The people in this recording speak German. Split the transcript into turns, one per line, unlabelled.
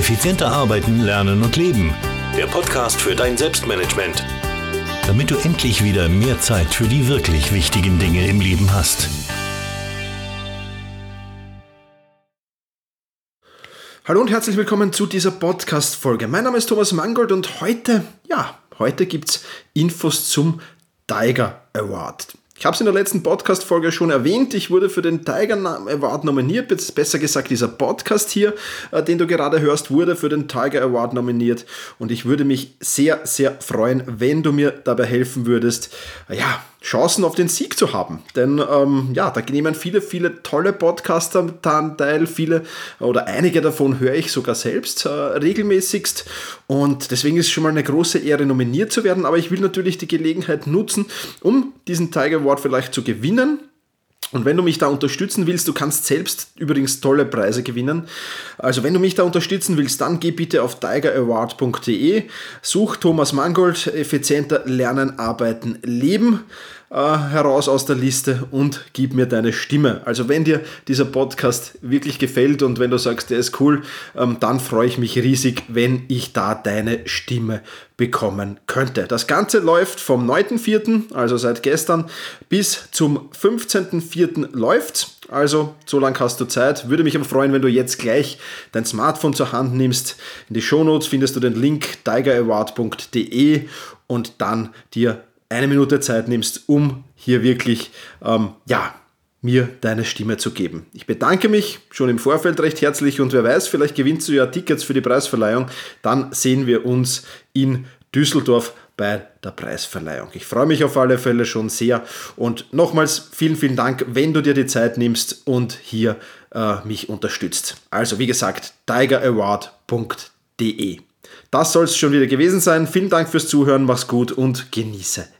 Effizienter arbeiten, lernen und leben. Der Podcast für dein Selbstmanagement. Damit du endlich wieder mehr Zeit für die wirklich wichtigen Dinge im Leben hast.
Hallo und herzlich willkommen zu dieser Podcast-Folge. Mein Name ist Thomas Mangold und heute, ja, heute gibt's Infos zum Tiger Award. Ich habe es in der letzten Podcast-Folge schon erwähnt. Ich wurde für den Tiger Award nominiert, besser gesagt, dieser Podcast hier, äh, den du gerade hörst, wurde für den Tiger Award nominiert. Und ich würde mich sehr, sehr freuen, wenn du mir dabei helfen würdest, ja, Chancen auf den Sieg zu haben. Denn ähm, ja, da nehmen viele, viele tolle Podcaster teil, viele oder einige davon höre ich sogar selbst äh, regelmäßigst. Und deswegen ist es schon mal eine große Ehre, nominiert zu werden. Aber ich will natürlich die Gelegenheit nutzen, um diesen Tiger Award vielleicht zu gewinnen. Und wenn du mich da unterstützen willst, du kannst selbst übrigens tolle Preise gewinnen. Also wenn du mich da unterstützen willst, dann geh bitte auf tigeraward.de, such Thomas Mangold, effizienter Lernen, Arbeiten, Leben äh, heraus aus der Liste und gib mir deine Stimme. Also wenn dir dieser Podcast wirklich gefällt und wenn du sagst, der ist cool, ähm, dann freue ich mich riesig, wenn ich da deine Stimme bekommen könnte. Das Ganze läuft vom 9.4., also seit gestern, bis zum 15.4. läuft. Also, so lange hast du Zeit. Würde mich aber freuen, wenn du jetzt gleich dein Smartphone zur Hand nimmst. In die Shownotes findest du den Link tigeraward.de und dann dir eine Minute Zeit nimmst, um hier wirklich, ähm, ja, mir deine Stimme zu geben. Ich bedanke mich schon im Vorfeld recht herzlich und wer weiß, vielleicht gewinnst du ja Tickets für die Preisverleihung. Dann sehen wir uns in Düsseldorf bei der Preisverleihung. Ich freue mich auf alle Fälle schon sehr und nochmals vielen, vielen Dank, wenn du dir die Zeit nimmst und hier äh, mich unterstützt. Also wie gesagt, tigeraward.de. Das soll es schon wieder gewesen sein. Vielen Dank fürs Zuhören, mach's gut und genieße